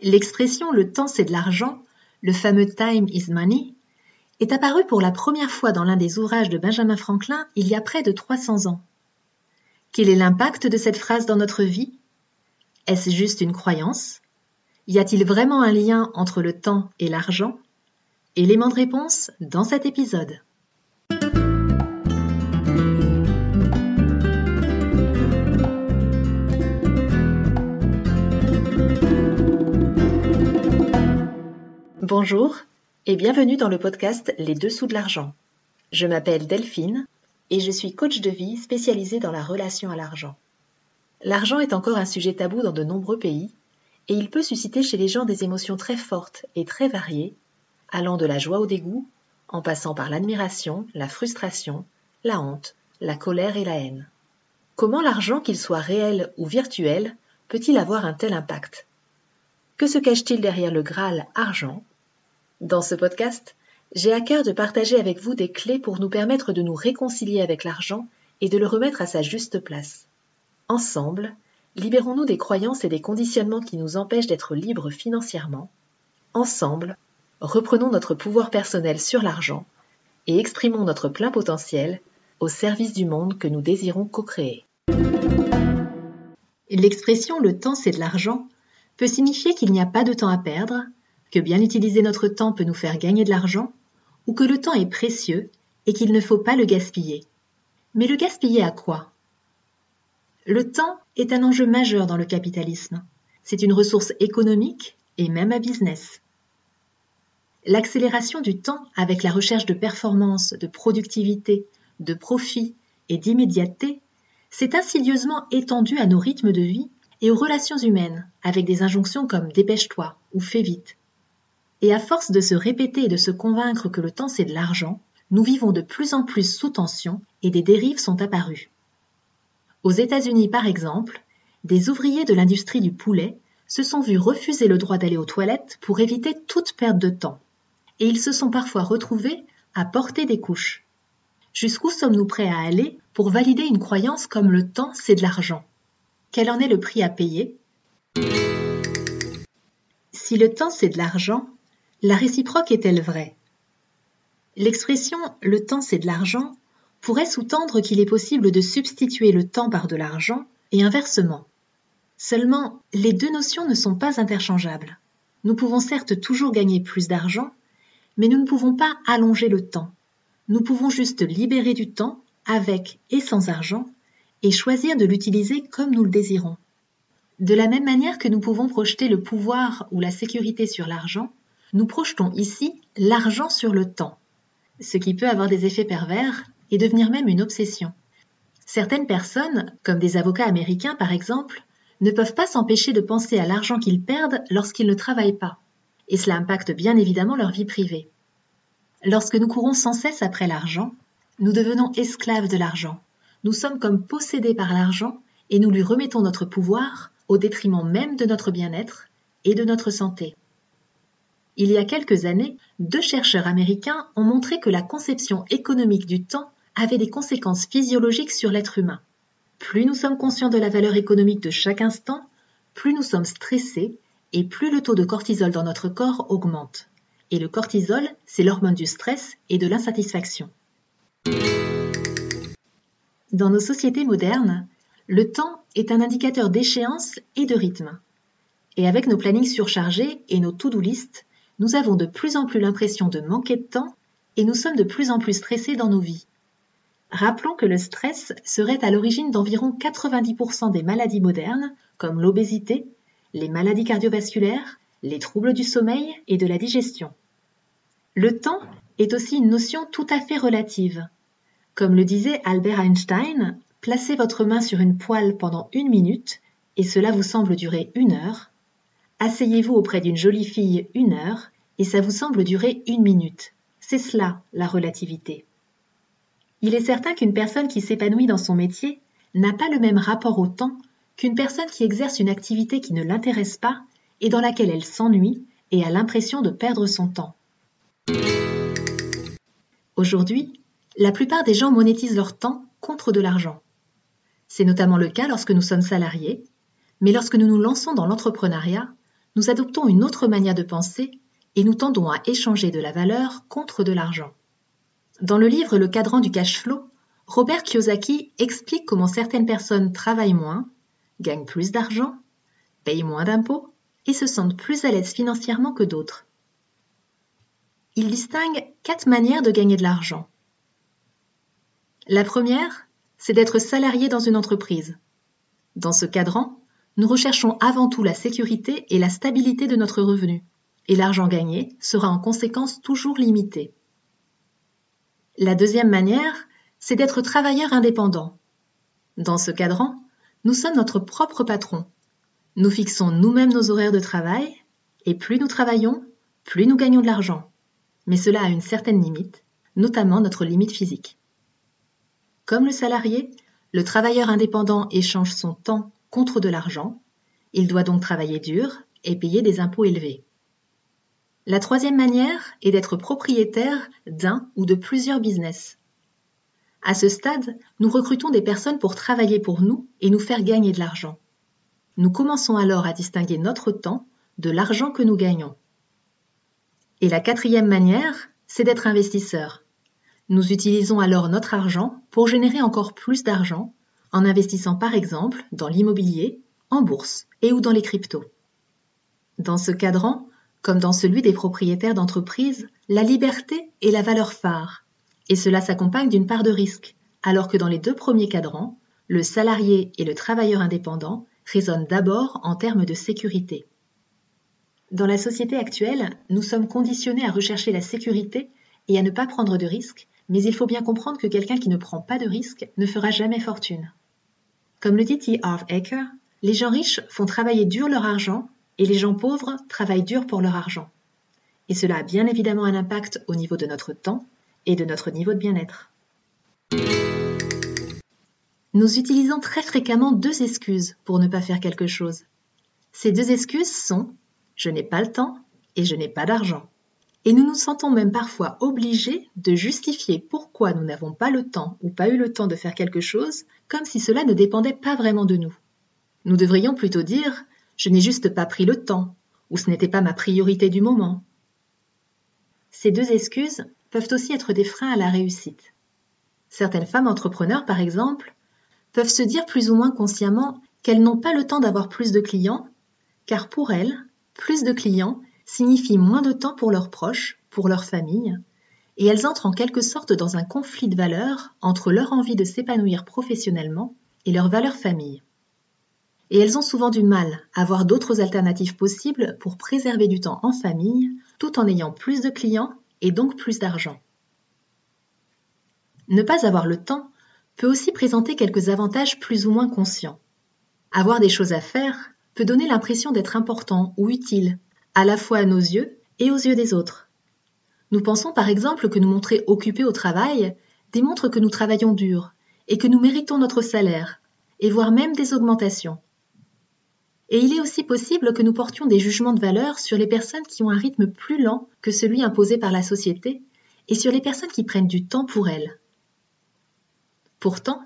L'expression le temps c'est de l'argent, le fameux time is money, est apparue pour la première fois dans l'un des ouvrages de Benjamin Franklin il y a près de 300 ans. Quel est l'impact de cette phrase dans notre vie? Est-ce juste une croyance? Y a-t-il vraiment un lien entre le temps et l'argent? Élément de réponse dans cet épisode. Bonjour et bienvenue dans le podcast Les Dessous de l'argent. Je m'appelle Delphine et je suis coach de vie spécialisée dans la relation à l'argent. L'argent est encore un sujet tabou dans de nombreux pays et il peut susciter chez les gens des émotions très fortes et très variées, allant de la joie au dégoût, en passant par l'admiration, la frustration, la honte, la colère et la haine. Comment l'argent, qu'il soit réel ou virtuel, peut-il avoir un tel impact? Que se cache-t-il derrière le Graal argent? Dans ce podcast, j'ai à cœur de partager avec vous des clés pour nous permettre de nous réconcilier avec l'argent et de le remettre à sa juste place. Ensemble, libérons-nous des croyances et des conditionnements qui nous empêchent d'être libres financièrement. Ensemble, reprenons notre pouvoir personnel sur l'argent et exprimons notre plein potentiel au service du monde que nous désirons co-créer. L'expression le temps c'est de l'argent peut signifier qu'il n'y a pas de temps à perdre, que bien utiliser notre temps peut nous faire gagner de l'argent, ou que le temps est précieux et qu'il ne faut pas le gaspiller. Mais le gaspiller à quoi? Le temps est un enjeu majeur dans le capitalisme. C'est une ressource économique et même à business. L'accélération du temps avec la recherche de performance, de productivité, de profit et d'immédiateté s'est insidieusement étendue à nos rythmes de vie et aux relations humaines avec des injonctions comme dépêche-toi ou fais vite. Et à force de se répéter et de se convaincre que le temps c'est de l'argent, nous vivons de plus en plus sous tension et des dérives sont apparues. Aux États-Unis, par exemple, des ouvriers de l'industrie du poulet se sont vus refuser le droit d'aller aux toilettes pour éviter toute perte de temps. Et ils se sont parfois retrouvés à porter des couches. Jusqu'où sommes-nous prêts à aller pour valider une croyance comme le temps c'est de l'argent? Quel en est le prix à payer? Si le temps c'est de l'argent, la réciproque est-elle vraie? L'expression le temps c'est de l'argent pourrait sous-tendre qu'il est possible de substituer le temps par de l'argent et inversement. Seulement, les deux notions ne sont pas interchangeables. Nous pouvons certes toujours gagner plus d'argent, mais nous ne pouvons pas allonger le temps. Nous pouvons juste libérer du temps avec et sans argent et choisir de l'utiliser comme nous le désirons. De la même manière que nous pouvons projeter le pouvoir ou la sécurité sur l'argent, nous projetons ici l'argent sur le temps, ce qui peut avoir des effets pervers et devenir même une obsession. Certaines personnes, comme des avocats américains par exemple, ne peuvent pas s'empêcher de penser à l'argent qu'ils perdent lorsqu'ils ne travaillent pas, et cela impacte bien évidemment leur vie privée. Lorsque nous courons sans cesse après l'argent, nous devenons esclaves de l'argent. Nous sommes comme possédés par l'argent et nous lui remettons notre pouvoir au détriment même de notre bien-être et de notre santé. Il y a quelques années, deux chercheurs américains ont montré que la conception économique du temps avait des conséquences physiologiques sur l'être humain. Plus nous sommes conscients de la valeur économique de chaque instant, plus nous sommes stressés et plus le taux de cortisol dans notre corps augmente. Et le cortisol, c'est l'hormone du stress et de l'insatisfaction. Dans nos sociétés modernes, le temps est un indicateur d'échéance et de rythme. Et avec nos plannings surchargés et nos to-do list, nous avons de plus en plus l'impression de manquer de temps et nous sommes de plus en plus stressés dans nos vies. Rappelons que le stress serait à l'origine d'environ 90% des maladies modernes, comme l'obésité, les maladies cardiovasculaires, les troubles du sommeil et de la digestion. Le temps est aussi une notion tout à fait relative. Comme le disait Albert Einstein, placez votre main sur une poêle pendant une minute et cela vous semble durer une heure, Asseyez-vous auprès d'une jolie fille une heure et ça vous semble durer une minute. C'est cela, la relativité. Il est certain qu'une personne qui s'épanouit dans son métier n'a pas le même rapport au temps qu'une personne qui exerce une activité qui ne l'intéresse pas et dans laquelle elle s'ennuie et a l'impression de perdre son temps. Aujourd'hui, la plupart des gens monétisent leur temps contre de l'argent. C'est notamment le cas lorsque nous sommes salariés, mais lorsque nous nous lançons dans l'entrepreneuriat, nous adoptons une autre manière de penser et nous tendons à échanger de la valeur contre de l'argent. Dans le livre Le cadran du cash flow, Robert Kiyosaki explique comment certaines personnes travaillent moins, gagnent plus d'argent, payent moins d'impôts et se sentent plus à l'aise financièrement que d'autres. Il distingue quatre manières de gagner de l'argent. La première, c'est d'être salarié dans une entreprise. Dans ce cadran, nous recherchons avant tout la sécurité et la stabilité de notre revenu, et l'argent gagné sera en conséquence toujours limité. La deuxième manière, c'est d'être travailleur indépendant. Dans ce cadran, nous sommes notre propre patron. Nous fixons nous-mêmes nos horaires de travail, et plus nous travaillons, plus nous gagnons de l'argent. Mais cela a une certaine limite, notamment notre limite physique. Comme le salarié, le travailleur indépendant échange son temps contre de l'argent. Il doit donc travailler dur et payer des impôts élevés. La troisième manière est d'être propriétaire d'un ou de plusieurs business. À ce stade, nous recrutons des personnes pour travailler pour nous et nous faire gagner de l'argent. Nous commençons alors à distinguer notre temps de l'argent que nous gagnons. Et la quatrième manière, c'est d'être investisseur. Nous utilisons alors notre argent pour générer encore plus d'argent en investissant par exemple dans l'immobilier, en bourse et ou dans les cryptos. Dans ce cadran, comme dans celui des propriétaires d'entreprises, la liberté est la valeur phare, et cela s'accompagne d'une part de risque, alors que dans les deux premiers cadrans, le salarié et le travailleur indépendant résonnent d'abord en termes de sécurité. Dans la société actuelle, nous sommes conditionnés à rechercher la sécurité et à ne pas prendre de risques, mais il faut bien comprendre que quelqu'un qui ne prend pas de risques ne fera jamais fortune. Comme le dit T. Harv Eker, les gens riches font travailler dur leur argent et les gens pauvres travaillent dur pour leur argent. Et cela a bien évidemment un impact au niveau de notre temps et de notre niveau de bien-être. Nous utilisons très fréquemment deux excuses pour ne pas faire quelque chose. Ces deux excuses sont je n'ai pas le temps et je n'ai pas d'argent. Et nous nous sentons même parfois obligés de justifier pourquoi nous n'avons pas le temps ou pas eu le temps de faire quelque chose, comme si cela ne dépendait pas vraiment de nous. Nous devrions plutôt dire je n'ai juste pas pris le temps, ou ce n'était pas ma priorité du moment. Ces deux excuses peuvent aussi être des freins à la réussite. Certaines femmes entrepreneurs, par exemple, peuvent se dire plus ou moins consciemment qu'elles n'ont pas le temps d'avoir plus de clients, car pour elles, plus de clients signifie moins de temps pour leurs proches, pour leur famille, et elles entrent en quelque sorte dans un conflit de valeurs entre leur envie de s'épanouir professionnellement et leur valeur famille et elles ont souvent du mal à voir d'autres alternatives possibles pour préserver du temps en famille tout en ayant plus de clients et donc plus d'argent. Ne pas avoir le temps peut aussi présenter quelques avantages plus ou moins conscients. Avoir des choses à faire peut donner l'impression d'être important ou utile, à la fois à nos yeux et aux yeux des autres. Nous pensons par exemple que nous montrer occupés au travail démontre que nous travaillons dur et que nous méritons notre salaire, et voire même des augmentations. Et il est aussi possible que nous portions des jugements de valeur sur les personnes qui ont un rythme plus lent que celui imposé par la société et sur les personnes qui prennent du temps pour elles. Pourtant,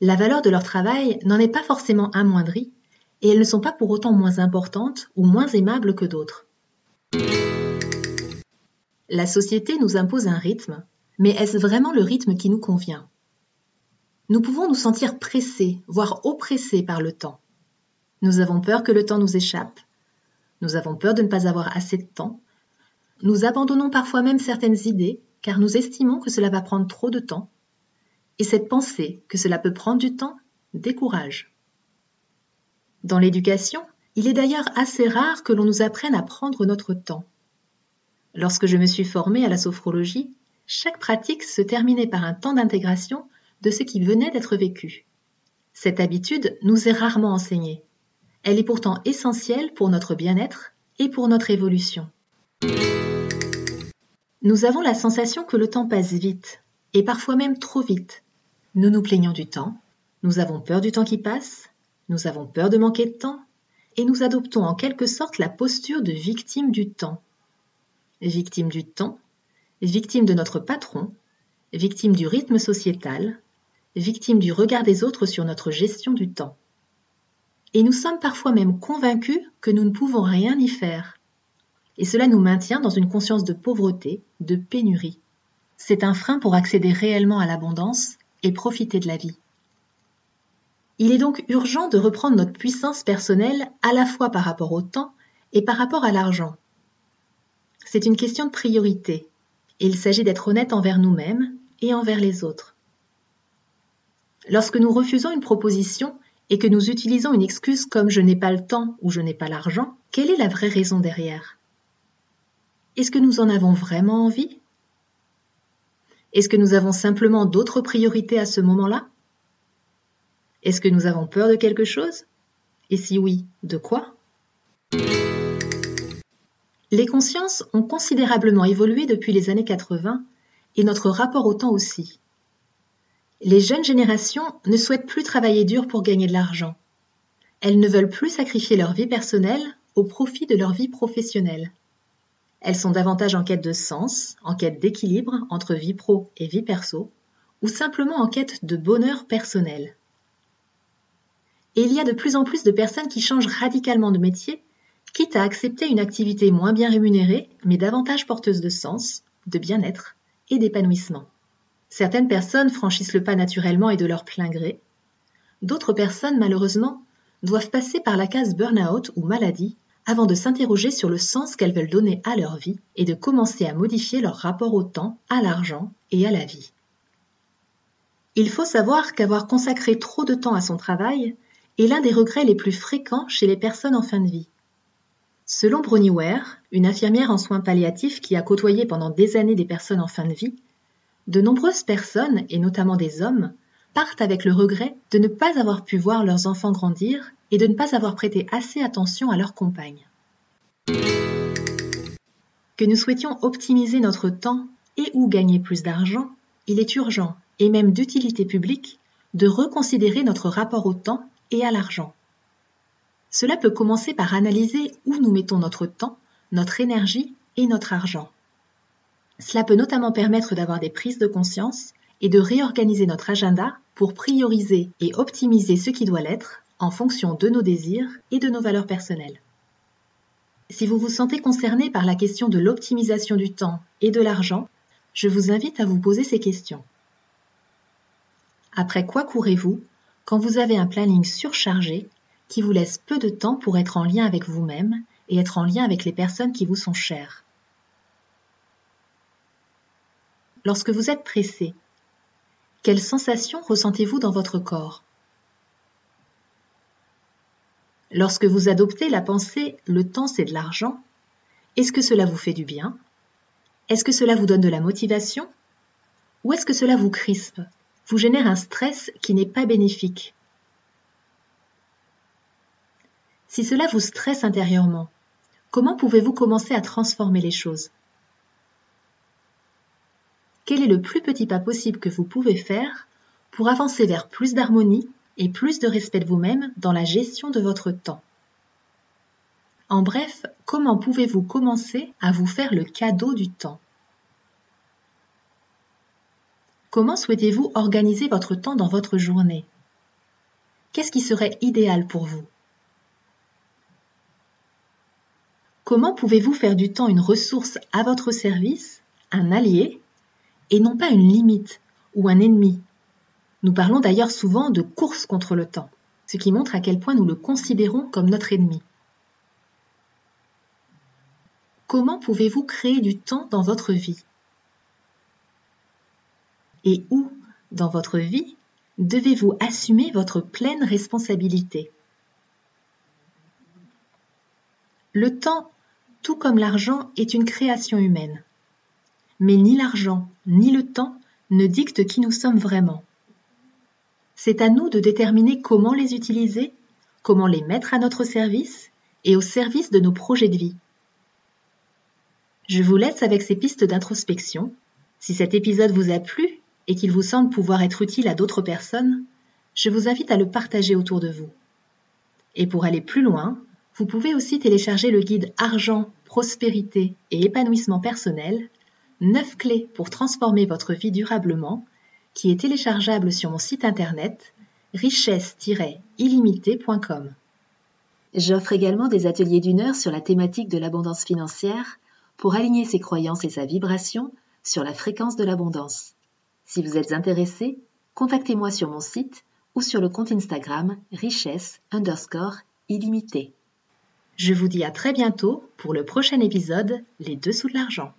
la valeur de leur travail n'en est pas forcément amoindrie et elles ne sont pas pour autant moins importantes ou moins aimables que d'autres. La société nous impose un rythme, mais est-ce vraiment le rythme qui nous convient? Nous pouvons nous sentir pressés, voire oppressés par le temps. Nous avons peur que le temps nous échappe. Nous avons peur de ne pas avoir assez de temps. Nous abandonnons parfois même certaines idées car nous estimons que cela va prendre trop de temps. Et cette pensée que cela peut prendre du temps décourage. Dans l'éducation, il est d'ailleurs assez rare que l'on nous apprenne à prendre notre temps. Lorsque je me suis formée à la sophrologie, chaque pratique se terminait par un temps d'intégration de ce qui venait d'être vécu. Cette habitude nous est rarement enseignée. Elle est pourtant essentielle pour notre bien-être et pour notre évolution. Nous avons la sensation que le temps passe vite, et parfois même trop vite. Nous nous plaignons du temps, nous avons peur du temps qui passe, nous avons peur de manquer de temps, et nous adoptons en quelque sorte la posture de victime du temps. Victime du temps, victime de notre patron, victime du rythme sociétal, victime du regard des autres sur notre gestion du temps. Et nous sommes parfois même convaincus que nous ne pouvons rien y faire. Et cela nous maintient dans une conscience de pauvreté, de pénurie. C'est un frein pour accéder réellement à l'abondance et profiter de la vie. Il est donc urgent de reprendre notre puissance personnelle à la fois par rapport au temps et par rapport à l'argent. C'est une question de priorité. Il s'agit d'être honnête envers nous-mêmes et envers les autres. Lorsque nous refusons une proposition et que nous utilisons une excuse comme je n'ai pas le temps ou je n'ai pas l'argent, quelle est la vraie raison derrière? Est-ce que nous en avons vraiment envie? Est-ce que nous avons simplement d'autres priorités à ce moment-là? Est-ce que nous avons peur de quelque chose? Et si oui, de quoi? Les consciences ont considérablement évolué depuis les années 80 et notre rapport au temps aussi. Les jeunes générations ne souhaitent plus travailler dur pour gagner de l'argent. Elles ne veulent plus sacrifier leur vie personnelle au profit de leur vie professionnelle. Elles sont davantage en quête de sens, en quête d'équilibre entre vie pro et vie perso, ou simplement en quête de bonheur personnel. Et il y a de plus en plus de personnes qui changent radicalement de métier, quitte à accepter une activité moins bien rémunérée, mais davantage porteuse de sens, de bien-être et d'épanouissement. Certaines personnes franchissent le pas naturellement et de leur plein gré. D'autres personnes, malheureusement, doivent passer par la case burn-out ou maladie avant de s'interroger sur le sens qu'elles veulent donner à leur vie et de commencer à modifier leur rapport au temps, à l'argent et à la vie. Il faut savoir qu'avoir consacré trop de temps à son travail est l'un des regrets les plus fréquents chez les personnes en fin de vie. Selon Bronnie Ware, une infirmière en soins palliatifs qui a côtoyé pendant des années des personnes en fin de vie, de nombreuses personnes, et notamment des hommes, partent avec le regret de ne pas avoir pu voir leurs enfants grandir et de ne pas avoir prêté assez attention à leurs compagnes. Que nous souhaitions optimiser notre temps et ou gagner plus d'argent, il est urgent, et même d'utilité publique, de reconsidérer notre rapport au temps et à l'argent. Cela peut commencer par analyser où nous mettons notre temps, notre énergie et notre argent. Cela peut notamment permettre d'avoir des prises de conscience et de réorganiser notre agenda pour prioriser et optimiser ce qui doit l'être en fonction de nos désirs et de nos valeurs personnelles. Si vous vous sentez concerné par la question de l'optimisation du temps et de l'argent, je vous invite à vous poser ces questions. Après quoi courez-vous quand vous avez un planning surchargé qui vous laisse peu de temps pour être en lien avec vous-même et être en lien avec les personnes qui vous sont chères. Lorsque vous êtes pressé, quelles sensations ressentez-vous dans votre corps? Lorsque vous adoptez la pensée le temps c'est de l'argent, est-ce que cela vous fait du bien? Est-ce que cela vous donne de la motivation? Ou est-ce que cela vous crispe, vous génère un stress qui n'est pas bénéfique. Si cela vous stresse intérieurement, comment pouvez-vous commencer à transformer les choses? Quel est le plus petit pas possible que vous pouvez faire pour avancer vers plus d'harmonie et plus de respect de vous-même dans la gestion de votre temps? En bref, comment pouvez-vous commencer à vous faire le cadeau du temps? Comment souhaitez-vous organiser votre temps dans votre journée? Qu'est-ce qui serait idéal pour vous? Comment pouvez-vous faire du temps une ressource à votre service, un allié et non pas une limite ou un ennemi? Nous parlons d'ailleurs souvent de course contre le temps, ce qui montre à quel point nous le considérons comme notre ennemi. Comment pouvez-vous créer du temps dans votre vie? Et où, dans votre vie, devez-vous assumer votre pleine responsabilité? Le temps, tout comme l'argent, est une création humaine. Mais ni l'argent, ni le temps ne dictent qui nous sommes vraiment. C'est à nous de déterminer comment les utiliser, comment les mettre à notre service et au service de nos projets de vie. Je vous laisse avec ces pistes d'introspection. Si cet épisode vous a plu et qu'il vous semble pouvoir être utile à d'autres personnes, je vous invite à le partager autour de vous. Et pour aller plus loin, vous pouvez aussi télécharger le guide Argent, Prospérité et Épanouissement personnel 9 clés pour transformer votre vie durablement, qui est téléchargeable sur mon site internet richesse-illimitée.com. J'offre également des ateliers d'une heure sur la thématique de l'abondance financière pour aligner ses croyances et sa vibration sur la fréquence de l'abondance. Si vous êtes intéressé, contactez-moi sur mon site ou sur le compte Instagram richesse underscore illimité. Je vous dis à très bientôt pour le prochain épisode Les dessous de l'argent.